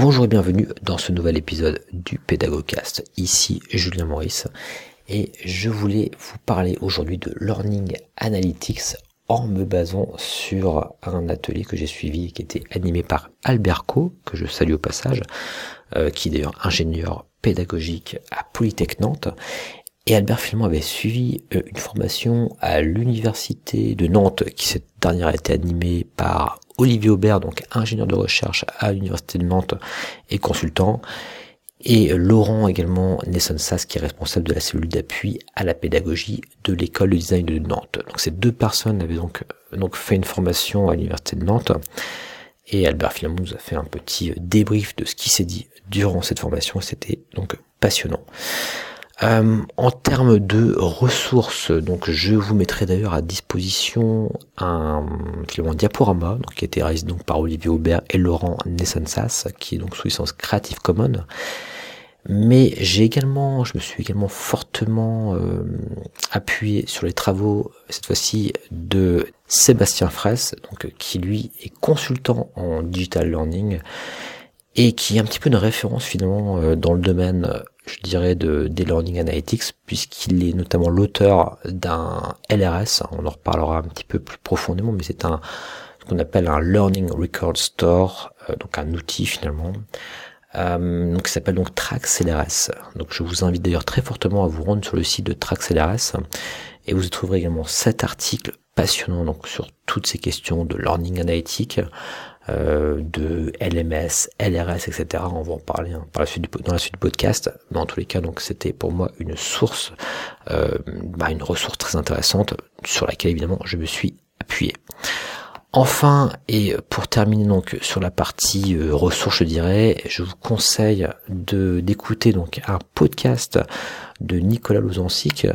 Bonjour et bienvenue dans ce nouvel épisode du Pédagogcast. Ici Julien Maurice et je voulais vous parler aujourd'hui de Learning Analytics en me basant sur un atelier que j'ai suivi qui était animé par Albert Co, que je salue au passage, euh, qui est d'ailleurs ingénieur pédagogique à Polytech Nantes. Et Albert finalement avait suivi euh, une formation à l'université de Nantes, qui cette dernière a été animée par Olivier Aubert, donc ingénieur de recherche à l'Université de Nantes et consultant, et Laurent également Nesson-Sass qui est responsable de la cellule d'appui à la pédagogie de l'école de design de Nantes. Donc ces deux personnes avaient donc, donc fait une formation à l'Université de Nantes et Albert finalement nous a fait un petit débrief de ce qui s'est dit durant cette formation. C'était donc passionnant. Euh, en termes de ressources, donc je vous mettrai d'ailleurs à disposition un finalement diaporama donc, qui a été réalisé donc par Olivier Aubert et Laurent Nessensas, qui est donc sous licence Creative Commons. Mais j'ai également, je me suis également fortement euh, appuyé sur les travaux cette fois-ci de Sébastien Fraisse, donc qui lui est consultant en digital learning et qui est un petit peu une référence finalement euh, dans le domaine je dirais, de, des Learning Analytics, puisqu'il est notamment l'auteur d'un LRS, on en reparlera un petit peu plus profondément, mais c'est un ce qu'on appelle un Learning Record Store, euh, donc un outil finalement, euh, donc qui s'appelle donc Trax LRS. Donc je vous invite d'ailleurs très fortement à vous rendre sur le site de Trax LRS, et vous y trouverez également cet article passionnant donc sur toutes ces questions de learning analytique, euh, de LMS, LRS, etc. On va en parler hein, par la suite du, dans la suite du podcast. Mais en tous les cas, donc c'était pour moi une source, euh, bah, une ressource très intéressante sur laquelle évidemment je me suis appuyé. Enfin, et pour terminer donc sur la partie euh, ressources, je dirais, je vous conseille de d'écouter donc un podcast de Nicolas Lozancic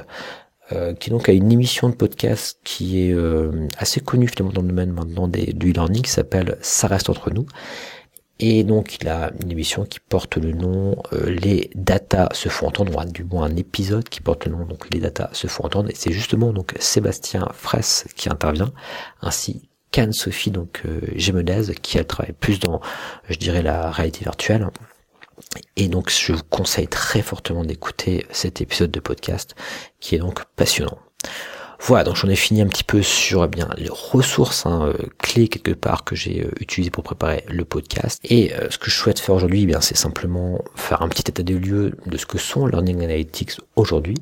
euh, qui donc a une émission de podcast qui est euh, assez connue finalement dans le domaine maintenant des, du e-learning qui s'appelle Ça reste entre nous. Et donc il a une émission qui porte le nom euh, Les data se font entendre, du moins un épisode qui porte le nom donc Les data se font entendre. Et c'est justement donc Sébastien Fraisse qui intervient, ainsi qu'Anne-Sophie donc euh, qui elle travaille plus dans, je dirais, la réalité virtuelle. Et donc je vous conseille très fortement d'écouter cet épisode de podcast qui est donc passionnant. Voilà, donc j'en ai fini un petit peu sur eh bien les ressources hein, euh, clés quelque part que j'ai euh, utilisées pour préparer le podcast. Et euh, ce que je souhaite faire aujourd'hui, eh bien c'est simplement faire un petit état des lieux de ce que sont Learning Analytics aujourd'hui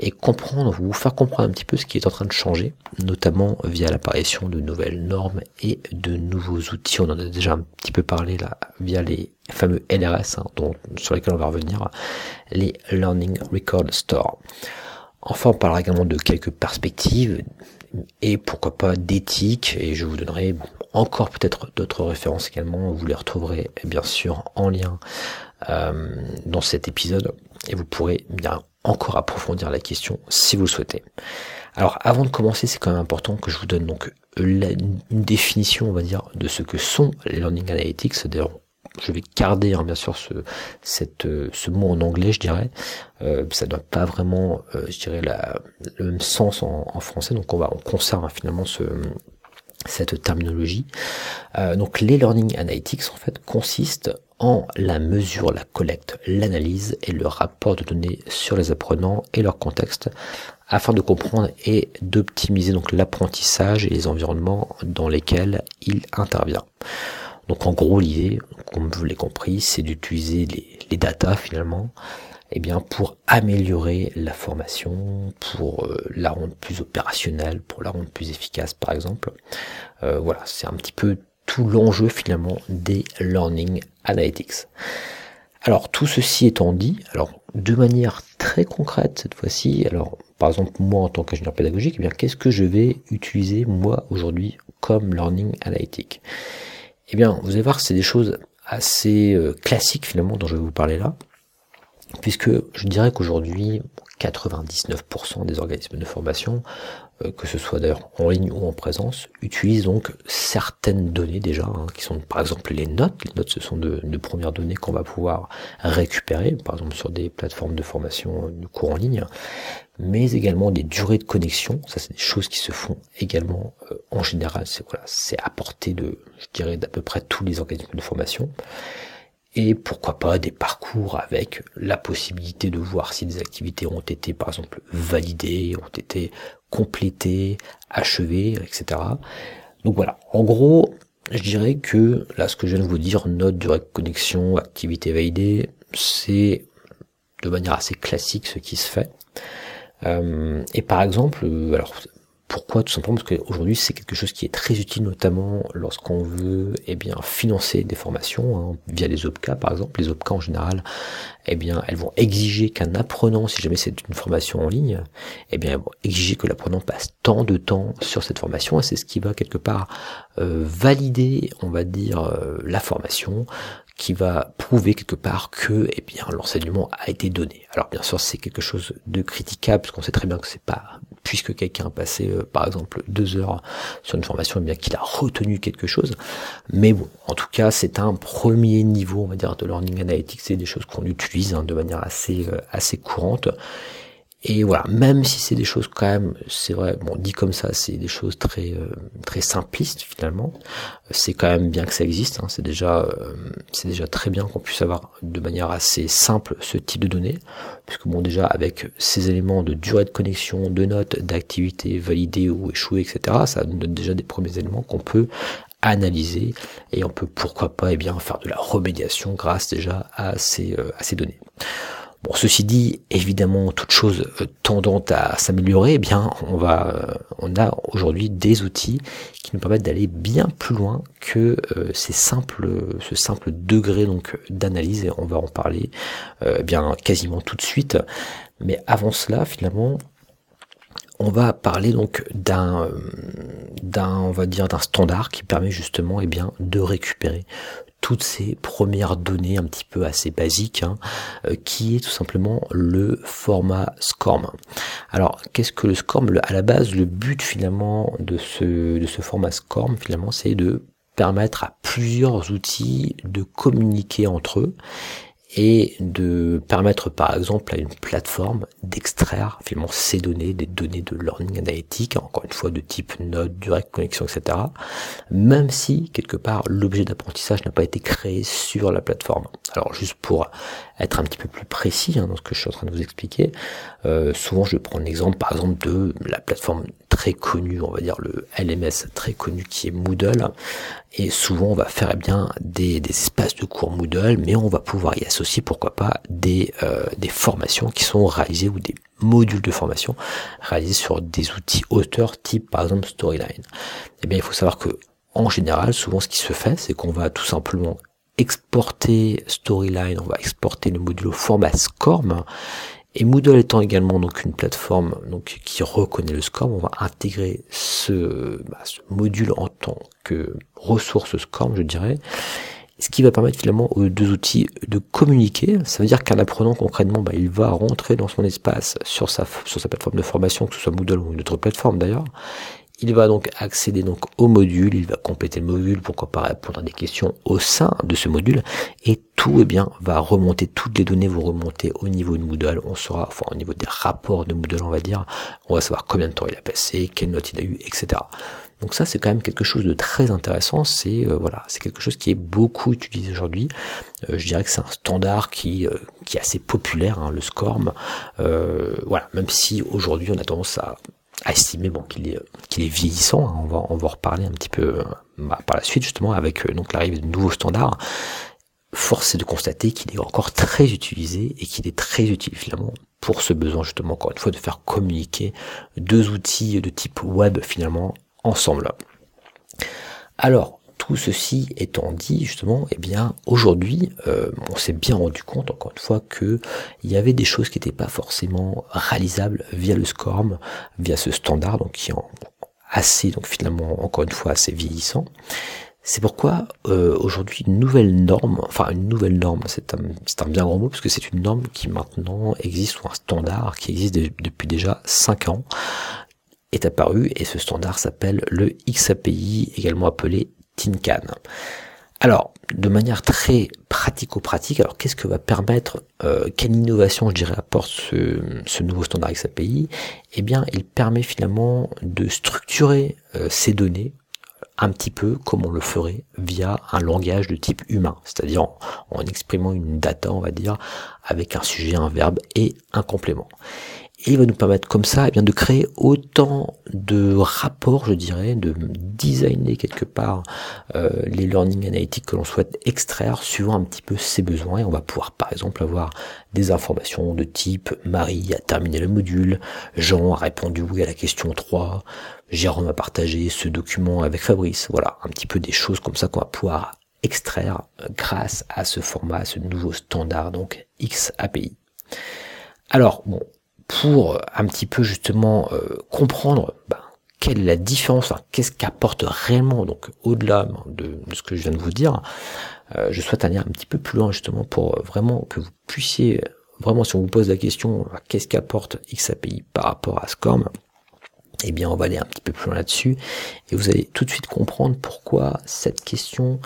et comprendre, vous faire comprendre un petit peu ce qui est en train de changer, notamment via l'apparition de nouvelles normes et de nouveaux outils. On en a déjà un petit peu parlé là via les fameux LRS hein, dont, sur lesquels on va revenir, les Learning Record Store. Enfin, on parlera également de quelques perspectives et pourquoi pas d'éthique et je vous donnerai encore peut-être d'autres références également. Vous les retrouverez bien sûr en lien euh, dans cet épisode et vous pourrez bien encore approfondir la question si vous le souhaitez. Alors avant de commencer, c'est quand même important que je vous donne donc une définition, on va dire, de ce que sont les learning analytics. Je vais garder hein, bien sûr ce, cette, euh, ce mot en anglais, je dirais. Euh, ça n'a pas vraiment, euh, je dirais, le même sens en, en, français, donc on va on conserve hein, finalement ce, cette terminologie. Euh, donc les learning analytics en fait consistent en la mesure, la collecte, l'analyse et le rapport de données sur les apprenants et leur contexte afin de comprendre et d'optimiser donc l'apprentissage et les environnements dans lesquels il intervient. Donc en gros l'idée, comme vous l'avez compris, c'est d'utiliser les, les datas finalement eh bien pour améliorer la formation, pour euh, la rendre plus opérationnelle, pour la rendre plus efficace par exemple. Euh, voilà, c'est un petit peu tout l'enjeu finalement des Learning Analytics. Alors tout ceci étant dit, alors de manière très concrète cette fois-ci, alors par exemple moi en tant qu'ingénieur pédagogique, eh bien qu'est-ce que je vais utiliser moi aujourd'hui comme Learning Analytic Eh bien vous allez voir que c'est des choses assez euh, classiques finalement dont je vais vous parler là. puisque je dirais qu'aujourd'hui 99% des organismes de formation, euh, que ce soit d'ailleurs en ligne ou en présence, utilisent donc certaines données déjà, hein, qui sont par exemple les notes. Les notes, ce sont de, premières données qu'on va pouvoir récupérer, par exemple sur des plateformes de formation de cours en ligne, mais également des durées de connexion. Ça, c'est des choses qui se font également euh, en général. C'est voilà, c'est à portée de, je dirais, d'à peu près tous les organismes de formation et pourquoi pas des parcours avec la possibilité de voir si des activités ont été par exemple validées, ont été complétées, achevées, etc. Donc voilà, en gros, je dirais que là ce que je viens de vous dire, note, de connexion, activité validée, c'est de manière assez classique ce qui se fait. Euh, et par exemple, alors pourquoi Tout simplement parce qu'aujourd'hui c'est quelque chose qui est très utile notamment lorsqu'on veut eh bien financer des formations hein, via les OPCA par exemple. Les OPCA en général, eh bien elles vont exiger qu'un apprenant, si jamais c'est une formation en ligne, eh bien elles vont exiger que l'apprenant passe tant de temps sur cette formation et c'est ce qui va quelque part euh, valider, on va dire, euh, la formation, qui va prouver quelque part que eh bien l'enseignement a été donné. Alors bien sûr c'est quelque chose de critiquable parce qu'on sait très bien que c'est pas puisque quelqu'un a passé euh, par exemple deux heures sur une formation, eh bien qu'il a retenu quelque chose. Mais bon, en tout cas c'est un premier niveau on va dire de learning analytics, c'est des choses qu'on utilise hein, de manière assez euh, assez courante et voilà, même si c'est des choses quand même, c'est vrai, bon, dit comme ça, c'est des choses très euh, très simplistes finalement. C'est quand même bien que ça existe. Hein, c'est déjà euh, c'est déjà très bien qu'on puisse avoir de manière assez simple ce type de données, puisque bon déjà avec ces éléments de durée de connexion, de notes, d'activité validée ou échouée, etc. Ça nous donne déjà des premiers éléments qu'on peut analyser et on peut pourquoi pas eh bien faire de la remédiation grâce déjà à ces euh, à ces données. Bon, ceci dit, évidemment, toute chose euh, tendant à s'améliorer, eh bien, on va, euh, on a aujourd'hui des outils qui nous permettent d'aller bien plus loin que euh, ces simples, ce simple degré donc d'analyse. Et on va en parler eh bien quasiment tout de suite. Mais avant cela, finalement, on va parler donc d'un, d'un, on va dire d'un standard qui permet justement, eh bien, de récupérer toutes ces premières données un petit peu assez basiques, hein, euh, qui est tout simplement le format SCORM. Alors, qu'est-ce que le SCORM? À la base, le but finalement de ce, de ce format SCORM, finalement, c'est de permettre à plusieurs outils de communiquer entre eux et de permettre par exemple à une plateforme d'extraire finalement ces données, des données de learning analytique, encore une fois de type note, direct connexion, etc. Même si quelque part l'objet d'apprentissage n'a pas été créé sur la plateforme. Alors juste pour être un petit peu plus précis hein, dans ce que je suis en train de vous expliquer, euh, souvent je prendre l'exemple par exemple de la plateforme très connue, on va dire le LMS très connu qui est Moodle, et souvent on va faire eh bien des, des, espaces de cours Moodle, mais on va pouvoir y associer pourquoi pas des, euh, des formations qui sont réalisées ou des modules de formation réalisés sur des outils auteurs type par exemple Storyline. Eh bien il faut savoir que en général, souvent ce qui se fait, c'est qu'on va tout simplement exporter Storyline, on va exporter le module au format SCORM. Et Moodle étant également donc une plateforme donc qui reconnaît le SCORM, on va intégrer ce, bah, ce module en tant que ressource SCORM, je dirais, ce qui va permettre finalement aux deux outils de communiquer. Ça veut dire qu'un apprenant concrètement, bah, il va rentrer dans son espace sur sa, sur sa plateforme de formation, que ce soit Moodle ou une autre plateforme d'ailleurs, il va donc accéder donc au module, il va compléter le module, pourquoi pas répondre à des questions au sein de ce module, et tout eh bien va remonter, toutes les données vont remonter au niveau de Moodle, on saura, enfin au niveau des rapports de Moodle on va dire, on va savoir combien de temps il a passé, quelle note il a eu, etc. Donc ça c'est quand même quelque chose de très intéressant, c'est euh, voilà, c'est quelque chose qui est beaucoup utilisé aujourd'hui. Euh, je dirais que c'est un standard qui, euh, qui est assez populaire, hein, le SCORM. voilà, même si aujourd'hui on a tendance à à estimer bon qu'il est qu'il est vieillissant. Hein. On va on va reparler un petit peu bah, par la suite justement avec euh, donc l'arrivée de nouveaux standards. Force est de constater qu'il est encore très utilisé et qu'il est très utile finalement pour ce besoin justement encore une fois de faire communiquer deux outils de type web finalement ensemble. Alors tout ceci étant dit, justement, eh bien, aujourd'hui, euh, on s'est bien rendu compte, encore une fois, que il y avait des choses qui n'étaient pas forcément réalisables via le SCORM, via ce standard, donc qui est assez, donc finalement, encore une fois, assez vieillissant. C'est pourquoi euh, aujourd'hui une nouvelle norme, enfin une nouvelle norme, c'est un, un bien grand mot parce que c'est une norme qui maintenant existe ou un standard qui existe depuis déjà 5 ans est apparu et ce standard s'appelle le XAPI, également appelé Alors, de manière très pratico-pratique, alors qu'est-ce que va permettre, euh, quelle innovation je dirais apporte ce, ce nouveau standard XAPI Eh bien, il permet finalement de structurer euh, ces données un petit peu comme on le ferait via un langage de type humain, c'est-à-dire en, en, exprimant une data, on va dire, avec un sujet, un verbe et un complément. Et il va nous permettre comme ça eh bien, de créer autant de rapports, je dirais, de designer quelque part euh, les learning analytics que l'on souhaite extraire suivant un petit peu ses besoins. Et on va pouvoir par exemple avoir des informations de type Marie a terminé le module, Jean a répondu oui à la question 3, Jérôme a partagé ce document avec Fabrice. Voilà, un petit peu des choses comme ça qu'on va pouvoir extraire grâce à ce format, à ce nouveau standard, donc XAPI. Alors, bon, pour un petit peu justement euh, comprendre ben, quelle est la différence, qu'est-ce qu'apporte réellement, donc au-delà de, ce que je viens de vous dire, euh, je souhaite aller un petit peu plus loin justement pour vraiment que vous puissiez, vraiment si on vous pose la question, qu'est-ce qu'apporte XAPI par rapport à SCORM, eh bien on va aller un petit peu plus loin là-dessus et vous allez tout de suite comprendre pourquoi cette question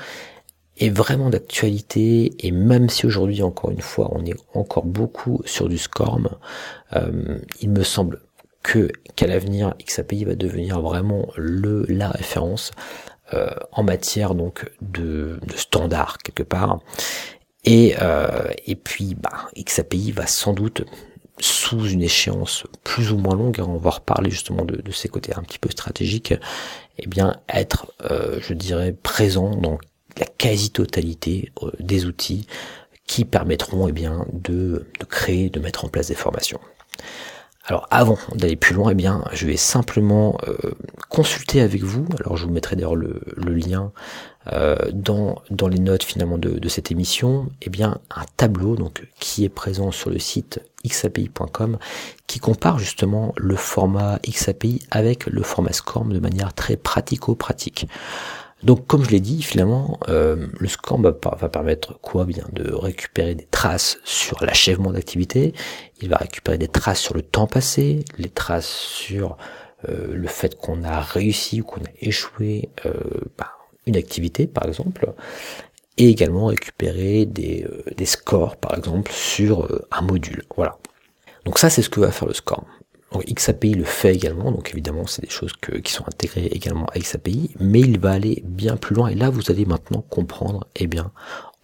est vraiment d'actualité et même si aujourd'hui encore une fois on est encore beaucoup sur du SCORM, euh, il me semble que qu'à l'avenir XAPI va devenir vraiment le la référence euh, en matière donc de, de standard quelque part. Et euh, et puis bah, XAPI va sans doute sous une échéance plus ou moins longue, on va reparler justement de, de ces côtés un petit peu stratégiques, eh bien être, euh, je dirais, présent dans la quasi-totalité euh, des outils qui permettront eh bien, de, de, créer, de mettre en place des formations. Alors avant d'aller plus loin, eh bien, je vais simplement euh, consulter avec vous. Alors je vous mettrai d'ailleurs le, lien euh, dans, dans les notes finalement de, de, cette émission. Eh bien, un tableau donc qui est présent sur le site xapi.com qui compare justement le format XAPI avec le format SCORM de manière très pratico-pratique. Donc comme je l'ai dit, finalement, euh, le SCORM va, permettre quoi? Bien De récupérer des traces sur l'achèvement d'activité, il va récupérer des traces sur le temps passé, les traces sur euh, le fait qu'on a réussi ou qu'on a échoué euh, bah, une activité par exemple, et également récupérer des, euh, scores par exemple sur un module. Voilà. Donc ça c'est ce que va faire le SCORM. Donc XAPI le fait également, donc évidemment c'est des choses qui sont intégrées également à XAPI, mais il va aller bien plus loin. Et là vous allez maintenant comprendre eh bien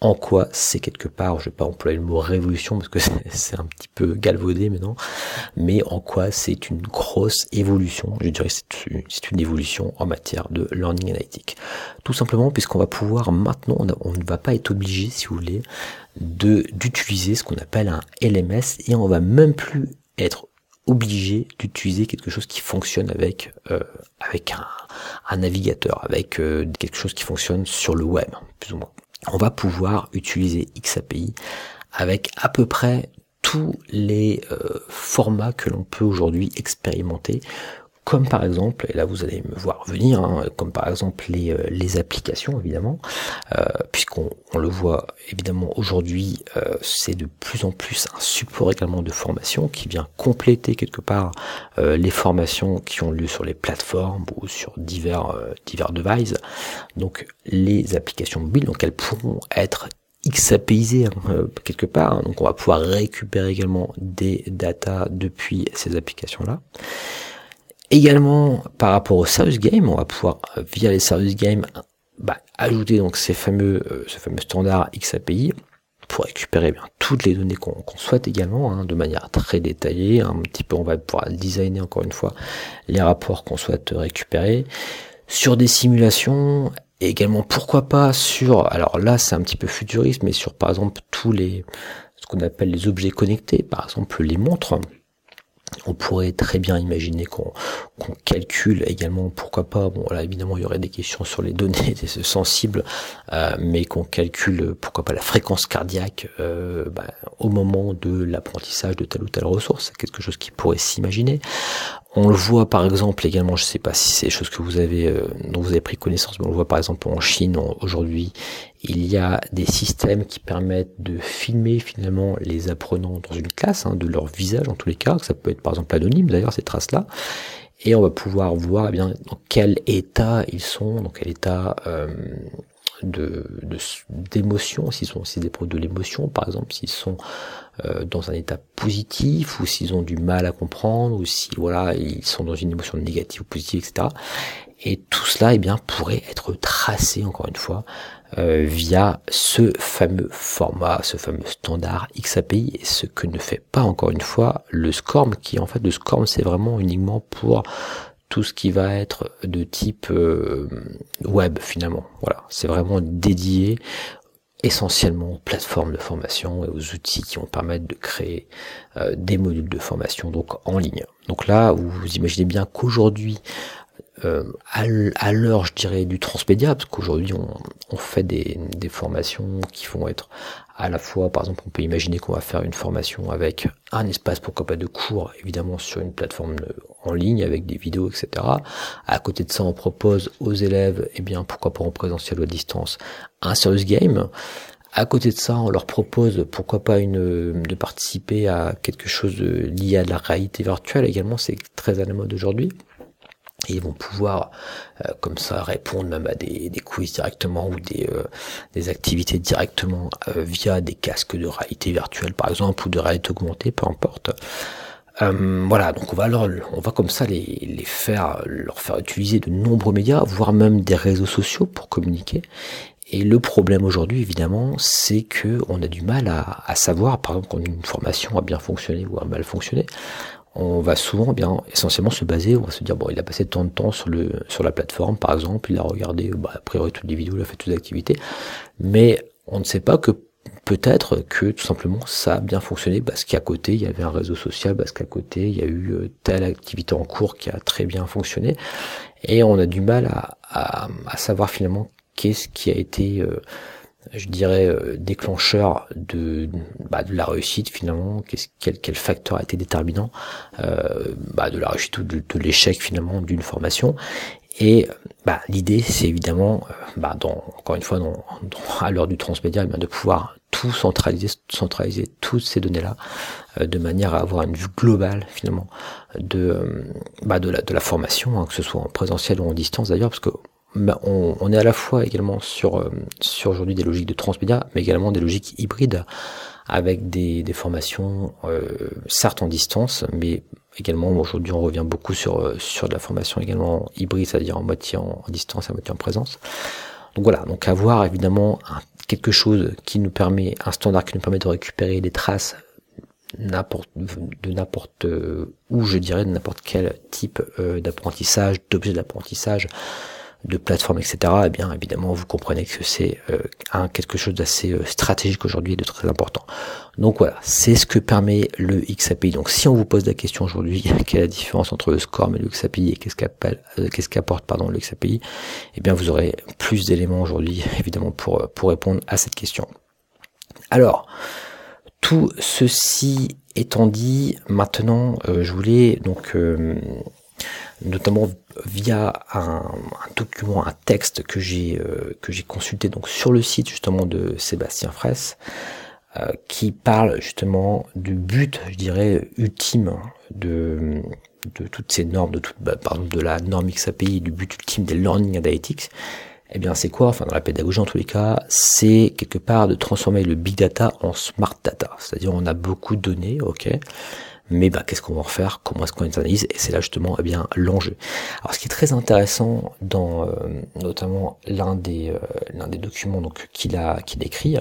en quoi c'est quelque part, je vais pas employer le mot révolution parce que c'est un petit peu galvaudé maintenant, mais en quoi c'est une grosse évolution, je dirais c'est une, une évolution en matière de learning analytique. Tout simplement puisqu'on va pouvoir maintenant, on, on ne va pas être obligé si vous voulez de d'utiliser ce qu'on appelle un LMS et on va même plus être obligé d'utiliser quelque chose qui fonctionne avec euh, avec un, navigateur, avec euh, quelque chose qui fonctionne sur le web, plus ou moins. On va pouvoir utiliser XAPI avec à peu près tous les euh, formats que l'on peut aujourd'hui expérimenter comme par exemple, et là vous allez me voir venir, hein, comme par exemple les, euh, les applications évidemment, euh, puisqu'on on le voit évidemment aujourd'hui, euh, c'est de plus en plus un support également de formation qui vient compléter quelque part euh, les formations qui ont lieu sur les plateformes ou sur divers, euh, divers devices. Donc les applications mobiles, donc elles pourront être XAPisées hein, quelque part, hein. donc on va pouvoir récupérer également des datas depuis ces applications-là. Également, par rapport au service game, on va pouvoir, euh, via les service games, bah, ajouter donc ces fameux, euh, ce fameux standard XAPI pour récupérer bien toutes les données qu'on souhaite également, hein, de manière très détaillée. Un petit peu, on va pouvoir designer encore une fois les rapports qu'on souhaite récupérer sur des simulations. Et également, pourquoi pas sur, alors là, c'est un petit peu futuriste, mais sur par exemple tous les, ce qu'on appelle les objets connectés, par exemple les montres on pourrait très bien imaginer qu'on calcule également, pourquoi pas, bon là évidemment il y aurait des questions sur les données sensibles, euh, mais qu'on calcule pourquoi pas la fréquence cardiaque euh, bah, au moment de l'apprentissage de telle ou telle ressource, c'est quelque chose qui pourrait s'imaginer. On le voit par exemple également, je ne sais pas si c'est des choses que vous avez, euh, dont vous avez pris connaissance, mais on le voit par exemple en Chine aujourd'hui, il y a des systèmes qui permettent de filmer finalement les apprenants dans une classe, hein, de leur visage en tous les cas, ça peut être par exemple anonyme d'ailleurs ces traces-là, et on va pouvoir voir eh bien dans quel état ils sont, dans quel état euh, de d'émotion, s'ils sont s'ils éprouvent de l'émotion, par exemple, s'ils sont euh, dans un état positif ou s'ils ont du mal à comprendre ou si voilà ils sont dans une émotion négative ou positive, etc. Et tout cela, eh bien, pourrait être tracé encore une fois euh, via ce fameux format, ce fameux standard XAPI, ce que ne fait pas encore une fois le SCORM, qui en fait le SCORM c'est vraiment uniquement pour tout ce qui va être de type euh, web finalement. Voilà, c'est vraiment dédié essentiellement aux plateformes de formation et aux outils qui vont permettre de créer euh, des modules de formation donc en ligne. Donc là, vous imaginez bien qu'aujourd'hui, euh, à l'heure, je dirais, du transmédia, parce qu'aujourd'hui, on, fait des, formations qui vont être à la fois, par exemple, on peut imaginer qu'on va faire une formation avec un espace, pourquoi pas de cours, évidemment, sur une plateforme en ligne, avec des vidéos, etc. À côté de ça, on propose aux élèves, eh bien, pourquoi pas en présentiel ou à distance, un serious game. À côté de ça, on leur propose, pourquoi pas, une, de participer à quelque chose lié à la réalité virtuelle également, c'est très à la mode aujourd'hui. Et ils vont pouvoir euh, comme ça répondre même à des, des quiz directement ou des, euh, des activités directement euh, via des casques de réalité virtuelle par exemple ou de réalité augmentée, peu importe. voilà, donc on va leur, on va comme ça les, les faire, leur faire utiliser de nombreux médias, voire même des réseaux sociaux pour communiquer. Et le problème aujourd'hui, évidemment, c'est que on a du mal à, à savoir, par exemple, quand une formation a bien fonctionné ou a mal fonctionné on va souvent bien essentiellement se baser, on va se dire bon il a passé tant de temps sur le sur la plateforme par exemple, il a regardé bah, a priori toutes les vidéos, il a fait toutes les activités, mais on ne sait pas que peut-être que tout simplement ça a bien fonctionné parce qu'à côté il y avait un réseau social, parce qu'à côté il y a eu euh, telle activité en cours qui a très bien fonctionné. Et on a du mal à, à, savoir finalement qu'est-ce qui a été euh, je dirais, euh, déclencheur de, bah, de la réussite finalement Qu'est-ce, quel, quel facteur a été déterminant euh, bah, de la réussite ou de, l'échec finalement d'une formation. Et bah, l'idée, c'est évidemment, euh, bah, dans, encore une fois, dans, à l'heure du transmédia, eh de pouvoir tout centraliser, centraliser toutes ces données-là, de manière à avoir une vue globale finalement de, bah, de, la, de la formation, hein, que ce soit en présentiel ou en distance d'ailleurs, parce que bah, on, est à la fois également sur, euh, sur aujourd'hui des logiques de transmédia, mais également des logiques hybrides avec des, des formations euh, certes en distance, mais également aujourd'hui on revient beaucoup sur, euh, sur de la formation également hybride, c'est-à-dire en moitié en, distance en moitié en présence. Donc voilà, donc avoir évidemment quelque chose qui nous permet, un standard qui nous permet de récupérer des traces de n'importe où je dirais de n'importe quel type d'apprentissage, d'objet d'apprentissage, de plateforme, etc., eh bien évidemment vous comprenez que c'est euh, un quelque chose d'assez euh, stratégique aujourd'hui et de très important. Donc voilà, c'est ce que permet le XAPI. Donc si on vous pose la question aujourd'hui, quelle est la différence entre le SCORM et le XAPI et qu'est-ce qu'appelle, euh, qu'est-ce qu'apporte pardon le XAPI, eh bien vous aurez plus d'éléments aujourd'hui évidemment pour pour répondre à cette question. Alors tout ceci étant dit, maintenant je voulais donc notamment via un, document, un texte que j'ai euh, que j'ai consulté donc sur le site justement de Sébastien Fraisse, euh, qui parle justement du but, je dirais, ultime de de toutes ces normes, de toute, bah, pardon, de la norme XAPI, du but ultime des learning analytics, eh bien c'est quoi? Enfin dans la pédagogie en tous les cas, c'est quelque part de transformer le big data en smart data. C'est-à-dire on a beaucoup de données, ok, mais bah, qu'est-ce qu'on va en faire, comment est-ce qu'on analyse, et c'est là justement eh bien l'enjeu. Alors ce qui est très intéressant dans euh, notamment l'un des euh, l'un des documents donc qu'il a qu'il écrit,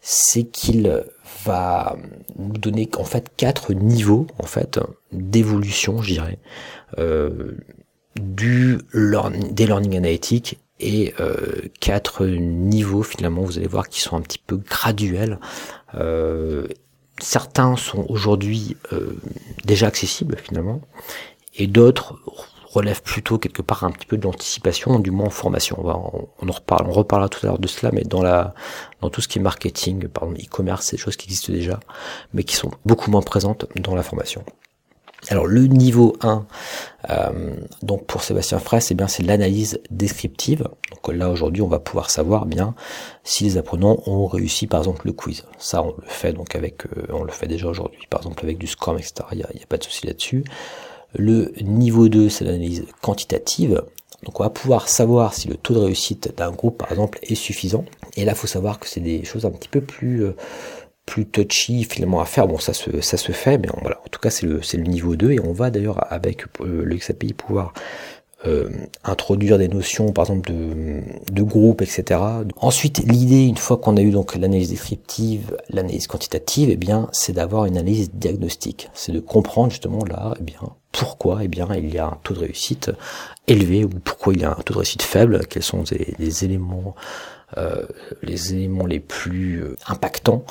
c'est qu'il va nous donner en fait quatre niveaux en fait d'évolution, je dirais, euh, du des learning analytics et euh, quatre niveaux finalement vous allez voir qui sont un petit peu graduels euh, certains sont aujourd'hui euh, déjà accessibles finalement, et d'autres relèvent plutôt quelque part un petit peu de l'anticipation, du moins en formation. On, va, on, en reparle, on reparlera tout à l'heure de cela, mais dans la dans tout ce qui est marketing, par exemple e-commerce, c'est des choses qui existent déjà, mais qui sont beaucoup moins présentes dans la formation. Alors le niveau 1, euh, donc pour Sébastien Fraisse, eh bien c'est l'analyse descriptive. Donc là aujourd'hui, on va pouvoir savoir eh bien si les apprenants ont réussi par exemple le quiz. Ça, on le fait donc avec, euh, on le fait déjà aujourd'hui, par exemple avec du Scrum, etc. Il n'y a, a, pas de souci là-dessus. Le niveau 2, c'est l'analyse quantitative. Donc on va pouvoir savoir si le taux de réussite d'un groupe, par exemple, est suffisant. Et là, il faut savoir que c'est des choses un petit peu plus euh, plus touchy finalement à faire. Bon, ça se, ça se fait, mais voilà, en tout cas, c'est le, le niveau 2 et on va d'ailleurs avec euh, le XAPI pouvoir euh, introduire des notions, par exemple, de, de groupe, etc. Ensuite, l'idée, une fois qu'on a eu donc l'analyse descriptive, l'analyse quantitative, eh bien, c'est d'avoir une analyse diagnostique. C'est de comprendre justement là, eh bien, pourquoi, eh bien, il y a un taux de réussite élevé ou pourquoi il y a un taux de réussite faible, quels sont les, les éléments, euh, les éléments les plus euh, impactants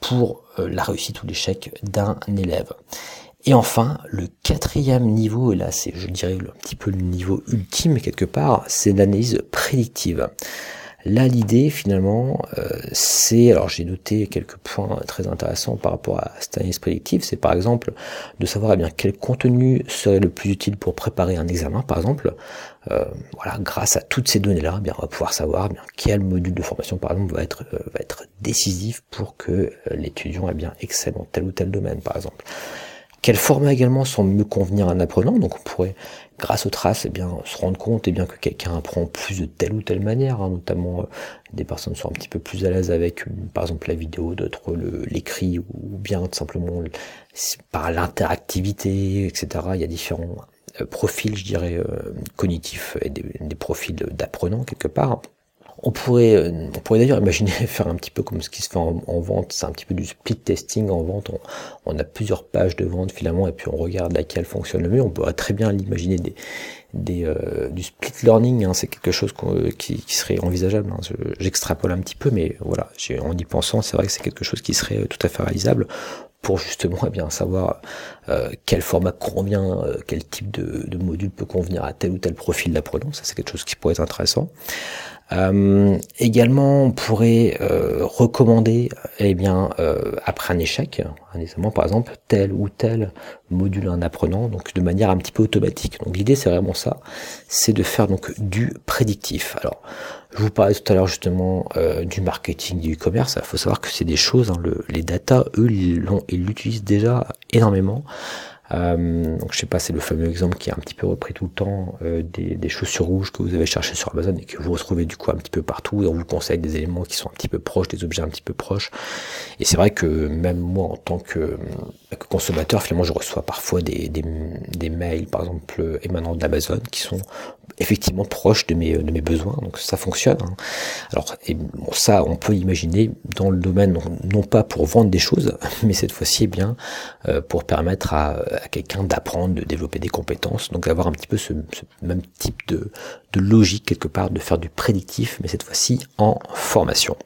pour euh, la réussite ou l'échec d'un élève. Et enfin, le quatrième niveau, et là c'est je dirais un petit peu le niveau ultime quelque part, c'est l'analyse prédictive. Là, l'idée finalement, euh, c'est, alors j'ai noté quelques points très intéressants par rapport à cette analyse prédictive, c'est par exemple de savoir eh bien quel contenu serait le plus utile pour préparer un examen, par exemple. Euh, voilà, grâce à toutes ces données-là, eh bien on va pouvoir savoir eh bien quel module de formation, par exemple, va être euh, va être décisif pour que l'étudiant eh bien excelle dans tel ou tel domaine, par exemple. Quel format également semble mieux convenir à un apprenant Donc on pourrait, grâce aux traces, eh bien, se rendre compte eh bien, que quelqu'un apprend plus de telle ou telle manière. Hein, notamment, euh, des personnes sont un petit peu plus à l'aise avec, euh, par exemple, la vidéo, d'autres l'écrit, ou bien tout simplement par l'interactivité, etc. Il y a différents euh, profils, je dirais, cognitifs et des profils d'apprenants quelque part. On pourrait, euh, on pourrait d'ailleurs imaginer faire un petit peu comme ce qui se fait en, vente, c'est un petit peu du split testing en vente. On, a plusieurs pages de vente finalement et puis on regarde laquelle fonctionne le mieux. On pourrait très bien l'imaginer euh, du split learning, hein. c'est quelque chose qui, serait envisageable. Hein. J'extrapole un petit peu, mais voilà, en y pensant, c'est vrai que c'est quelque chose qui serait tout à fait réalisable pour justement eh bien savoir euh, quel format convient, quel type de, de, module peut convenir à tel ou tel profil d'apprenant. Ça, c'est quelque chose qui pourrait être intéressant. Euh, également, on pourrait euh, recommander, eh bien, euh, après un échec, un examen par exemple, tel ou tel module un apprenant, donc de manière un petit peu automatique. Donc l'idée, c'est vraiment ça, c'est de faire donc du prédictif. Alors, je vous parlais tout à l'heure justement du marketing, du e-commerce. Il faut savoir que c'est des choses, hein, le, les data, eux, ils l'utilisent déjà énormément. Euh, donc je sais pas, c'est le fameux exemple qui est un petit peu repris tout le temps euh, des, des, chaussures rouges que vous avez cherché sur Amazon et que vous retrouvez du coup un petit peu partout. Et on vous conseille des éléments qui sont un petit peu proches, des objets un petit peu proches. Et c'est vrai que même moi en tant que, que, consommateur, finalement, je reçois parfois des, des, des mails, par exemple émanant d'Amazon, qui sont effectivement proches de mes, de mes besoins. Donc ça fonctionne. Hein. Alors et bon, ça, on peut imaginer dans le domaine non, pas pour vendre des choses, mais cette fois-ci, eh bien euh, pour permettre à à quelqu'un d'apprendre, de développer des compétences, donc avoir un petit peu ce, même type de, de, logique quelque part, de faire du prédictif, mais cette fois-ci en formation.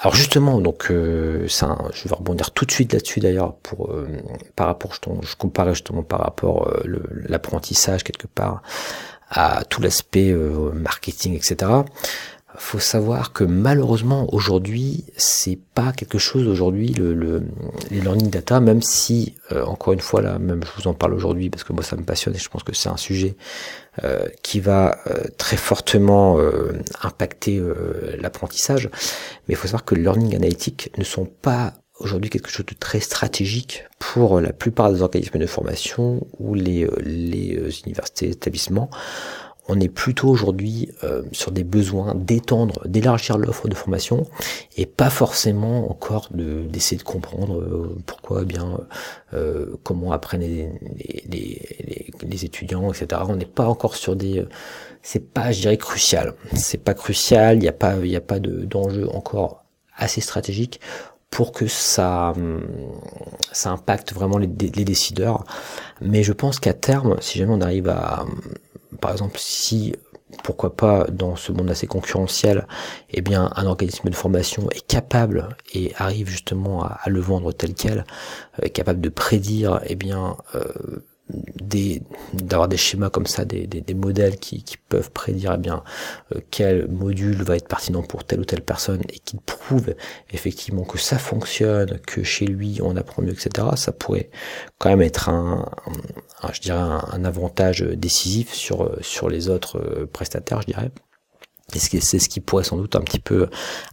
Alors justement, donc euh, ça, je vais rebondir tout de suite là-dessus d'ailleurs pour euh, par rapport, je, je justement par rapport euh, l'apprentissage quelque part à tout l'aspect euh, marketing, etc faut savoir que malheureusement aujourd'hui c'est pas quelque chose aujourd'hui le, le, les learning data même si euh, encore une fois là même je vous en parle aujourd'hui parce que moi ça me passionne et je pense que c'est un sujet euh, qui va euh, très fortement impacter l'apprentissage. Mais il faut savoir que le learning analytique ne sont pas aujourd'hui quelque chose de très stratégique pour la plupart des organismes de formation ou les, les universités établissements on est plutôt aujourd'hui euh, sur des besoins d'étendre, d'élargir l'offre de formation et pas forcément encore d'essayer de comprendre euh, pourquoi eh bien euh, comment apprennent les, étudiants, etc. On n'est pas encore sur des c'est pas je dirais crucial. C'est pas crucial, il n'y a pas il a pas d'enjeu encore assez stratégique pour que ça, ça impacte vraiment les, décideurs. Mais je pense qu'à terme, si jamais on arrive à, par exemple, si pourquoi pas dans ce monde assez concurrentiel, eh bien un organisme de formation est capable et arrive justement à, le vendre tel quel, est capable de prédire eh bien euh, des d'avoir des schémas comme ça, des, des, modèles qui, qui, peuvent prédire eh bien euh, quel module va être pertinent pour telle ou telle personne et qui prouvent effectivement que ça fonctionne, que chez lui on apprend mieux, etc. Ça pourrait quand même être un, je dirais un, avantage décisif sur sur les autres euh, prestataires, je dirais. C'est ce qui pourrait sans doute un petit peu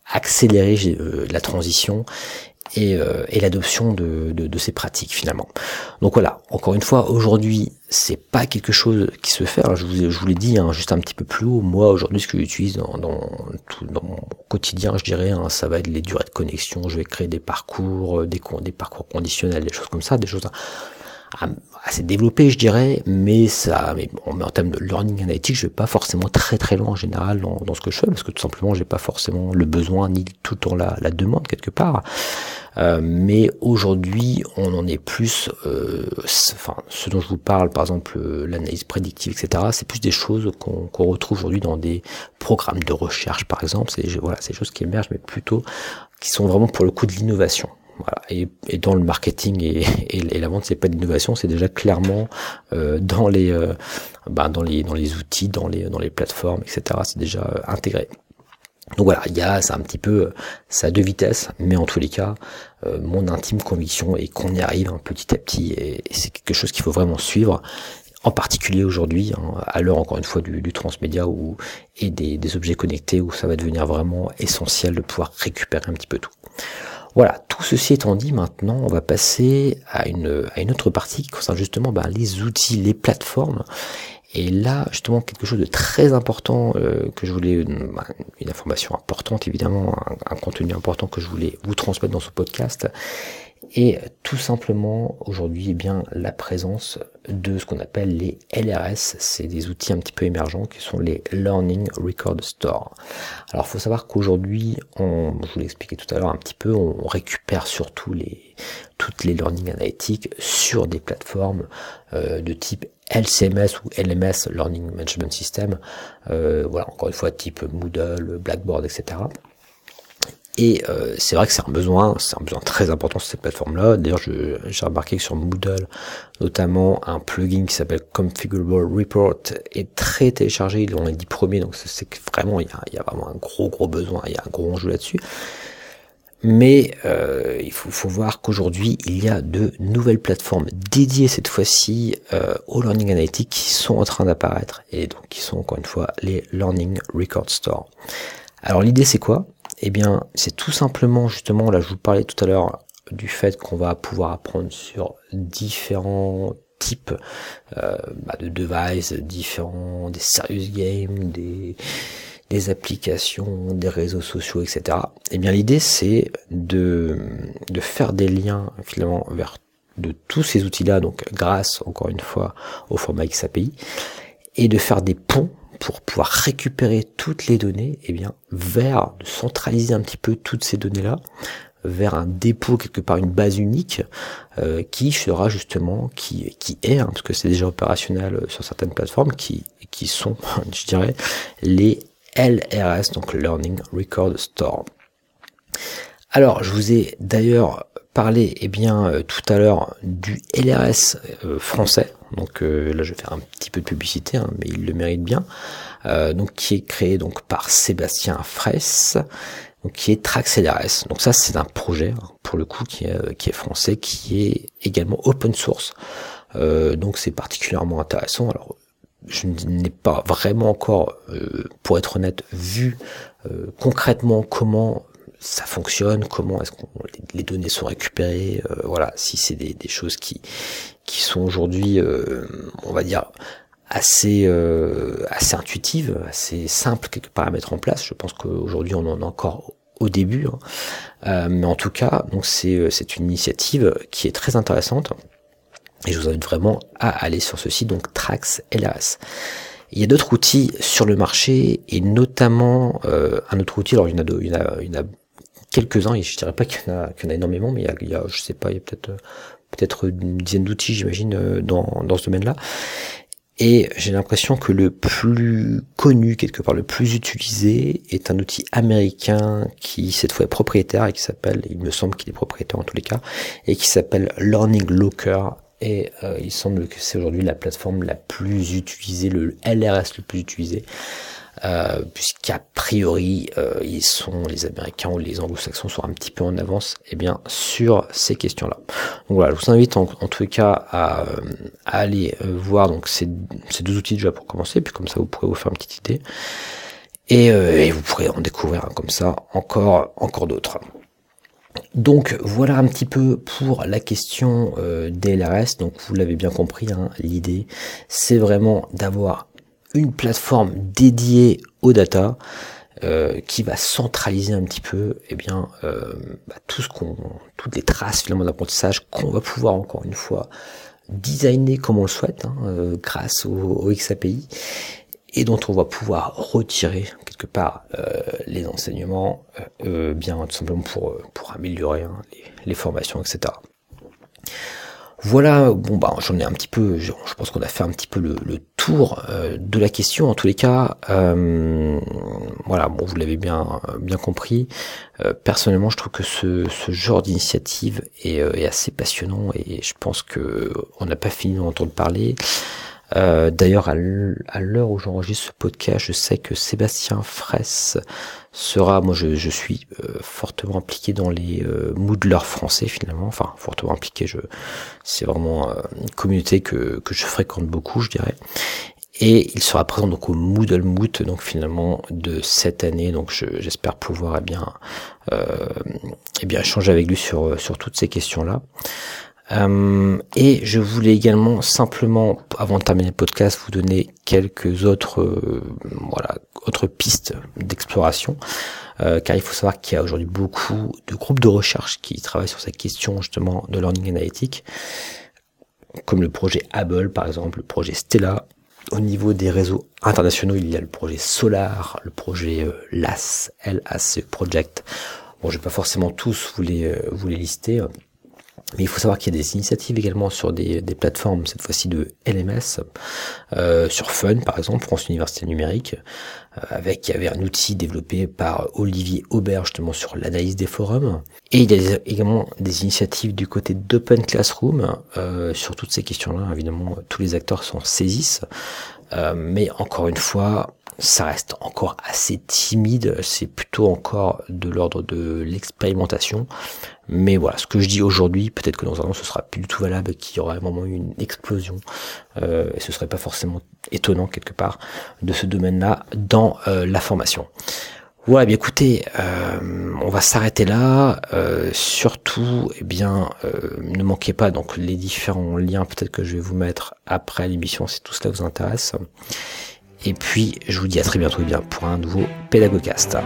accélérer euh, la transition et, euh, et l'adoption de, ces pratiques finalement. Donc voilà, encore une fois, aujourd'hui, c'est pas quelque chose qui se fait. je vous, je vous l'ai dit hein, juste un petit peu plus haut. Moi, aujourd'hui, ce que j'utilise dans, mon quotidien, je dirais, hein, ça va être les durées de connexion. Je vais créer des parcours, euh, des, des parcours conditionnels, des choses comme ça, des choses assez développé, je dirais, mais ça, mais, bon, en termes de learning analytics, je vais pas forcément très très loin en général dans, dans ce que je fais, parce que tout simplement, j'ai pas forcément le besoin ni tout le temps la, la demande quelque part. Euh, mais aujourd'hui, on en est plus, euh, enfin, ce dont je vous parle, par exemple, euh, l'analyse prédictive, etc. C'est plus des choses qu'on retrouve aujourd'hui dans des programmes de recherche, par exemple. C'est voilà, ces choses qui émergent, mais plutôt qui sont vraiment pour le coup de l'innovation. Voilà. Et, et, dans le marketing et, et, la vente, c'est pas d'innovation, c'est déjà clairement euh, dans les, euh, bah, dans les, dans les outils, dans les, dans les plateformes, etc. C'est déjà euh, intégré. Donc voilà, il y a, c'est un petit peu, ça a deux vitesses, mais en tous les cas, euh, mon intime conviction est qu'on y arrive un petit à petit, et, c'est quelque chose qu'il faut vraiment suivre en particulier aujourd'hui, hein, à l'heure encore une fois du, du transmédia ou, et des, des, objets connectés, où ça va devenir vraiment essentiel de pouvoir récupérer un petit peu tout. Voilà, tout ceci étant dit, maintenant on va passer à une, à une autre partie qui concerne justement ben, les outils, les plateformes. Et là, justement, quelque chose de très important euh, que je voulais, ben, une information importante évidemment, un, contenu important que je voulais vous transmettre dans ce podcast, et tout simplement aujourd'hui eh bien la présence de ce qu'on appelle les LRS, c'est des outils un petit peu émergents qui sont les Learning Record Store. Alors il faut savoir qu'aujourd'hui, on, je vous l'ai expliqué tout à l'heure un petit peu, on récupère surtout les toutes les learning analytics sur des plateformes euh, de type LCMS ou LMS Learning Management System, euh, voilà encore une fois type Moodle, Blackboard, etc. Et euh, c'est vrai que c'est un besoin, c'est un besoin très important sur cette plateforme-là. D'ailleurs, j'ai remarqué que sur Moodle, notamment, un plugin qui s'appelle Configurable Report est très téléchargé. Ils l'ont les 10 premiers, donc c'est vraiment, il y, a, il y, a, vraiment un gros gros besoin, il y a un gros enjeu là-dessus. Mais euh, il faut, faut voir qu'aujourd'hui, il y a de nouvelles plateformes dédiées cette fois-ci euh, au Learning Analytics qui sont en train d'apparaître et donc qui sont encore une fois les Learning Record Store. Alors l'idée c'est quoi? Eh bien, c'est tout simplement justement, là je vous parlais tout à l'heure du fait qu'on va pouvoir apprendre sur différents types euh, bah, de devices, différents, des serious games, des, des applications, des réseaux sociaux, etc. Eh bien, l'idée c'est de, de faire des liens finalement vers de tous ces outils-là, donc grâce encore une fois au format XAPI, et de faire des ponts pour pouvoir récupérer toutes les données, eh bien, vers de centraliser un petit peu toutes ces données-là, vers un dépôt quelque part, une base unique, euh, qui sera justement, qui, qui est, hein, parce que c'est déjà opérationnel sur certaines plateformes, qui, qui sont, je dirais, les LRS, donc Learning Record Store. Alors, je vous ai d'ailleurs parlé, eh bien, euh, tout à l'heure du LRS euh, français, donc euh, là, je vais faire un petit peu de publicité, hein, mais il le mérite bien. Euh, donc qui est créé donc par Sébastien Fraisse, qui est TraxLRS. Donc ça, c'est un projet hein, pour le coup qui est, qui est français, qui est également open source. Euh, donc c'est particulièrement intéressant. Alors je n'ai pas vraiment encore, pour être honnête, vu concrètement comment ça fonctionne, comment est-ce que les données sont récupérées, voilà, si c'est des, des, choses qui qui sont aujourd'hui, euh, on va dire, assez euh, assez intuitives, assez simples quelque part à mettre en place. Je pense qu'aujourd'hui on en est encore au début, hein. euh, mais en tout cas, donc c'est c'est une initiative qui est très intéressante et je vous invite vraiment à aller sur ce site donc Trax LAS. Il y a d'autres outils sur le marché et notamment un autre outil. Alors il y en a, il y en a, il y en a quelques-uns et je dirais pas qu'il y, en a, qu'il y en a énormément, mais il y a, il y a je sais pas, il y a peut-être peut-être une dizaine d'outils, j'imagine, euh, dans, dans ce domaine-là. Et j'ai l'impression que le plus connu, quelque part le plus utilisé, est un outil américain qui cette fois est propriétaire et qui s'appelle, il me semble qu'il est propriétaire en tous les cas, et qui s'appelle Learning Locker et euh, il semble que c'est aujourd'hui la plateforme la plus utilisée, le LRS le plus utilisé, euh, puisqu'a priori euh, ils sont les Américains ou les Anglo-Saxons sont un petit peu en avance, et eh bien sur ces questions-là. Donc voilà, je vous invite en, tout cas à, aller voir donc ces, ces, deux outils déjà pour commencer, puis comme ça vous pourrez vous faire une petite idée. Et, vous pourrez en découvrir comme ça encore encore d'autres. Donc voilà un petit peu pour la question euh, des LRS. Donc vous l'avez bien compris, hein, l'idée c'est vraiment d'avoir une plateforme dédiée aux data euh, qui va centraliser un petit peu eh bien euh, bah, tout ce qu'on toutes les traces finalement d'apprentissage qu'on va pouvoir encore une fois designer comme on le souhaite hein, grâce au, XAPI et dont on va pouvoir retirer quelque part euh, les enseignements, euh, bien tout simplement pour, euh, pour améliorer hein, les, formations, etc. Voilà, bon bah j'en ai un petit peu, je, pense qu'on a fait un petit peu le, tour de la question. En tous les cas, voilà, bon vous l'avez bien bien compris. personnellement, je trouve que ce, ce genre d'initiative est, est, assez passionnant et je pense que on n'a pas fini d'en entendre parler. Euh, d'ailleurs, à l'heure où j'enregistre ce podcast, je sais que Sébastien Fraisse sera, moi je, suis euh, fortement impliqué dans les euh, Moodlers français finalement, enfin fortement impliqué, je, c'est vraiment une communauté que, que je fréquente beaucoup, je dirais. Et il sera présent donc au Moodle Moot, donc finalement de cette année. Donc j'espère pouvoir eh bien, eh bien échanger avec lui sur sur toutes ces questions là. Euh, et je voulais également simplement, avant de terminer le podcast, vous donner quelques autres, euh, voilà, autres pistes d'exploration, euh, car il faut savoir qu'il y a aujourd'hui beaucoup de groupes de recherche qui travaillent sur cette question justement de learning analytique, comme le projet Hubble par exemple, le projet Stella. Au niveau des réseaux internationaux, il y a le projet Solar, le projet LAS, LAS Project. Bon, je vais pas forcément tous vous les, vous les lister. Mais il faut savoir qu'il y a des initiatives également sur des, plateformes, cette fois-ci de LMS, euh, sur Fun par exemple, France Université Numérique, euh, avec il y avait un outil développé par Olivier Aubert justement sur l'analyse des forums. Et il y a également des initiatives du côté d'Open Classroom euh, sur toutes ces questions-là. Évidemment, tous les acteurs s'en saisissent. mais encore une fois, ça reste encore assez timide, c'est plutôt encore de l'ordre de l'expérimentation. Mais voilà, ce que je dis aujourd'hui, peut-être que dans un an ce sera plus du tout valable, qu'il y aura vraiment une explosion, euh, et ce serait pas forcément étonnant quelque part de ce domaine-là dans euh, la formation. Voilà, bien écoutez, euh, on va s'arrêter là. Euh, surtout, eh bien, ne manquez pas donc les différents liens peut-être que je vais vous mettre après l'émission si tout cela vous intéresse. Et puis, je vous dis à très bientôt eh bien, pour un nouveau Pédagogast.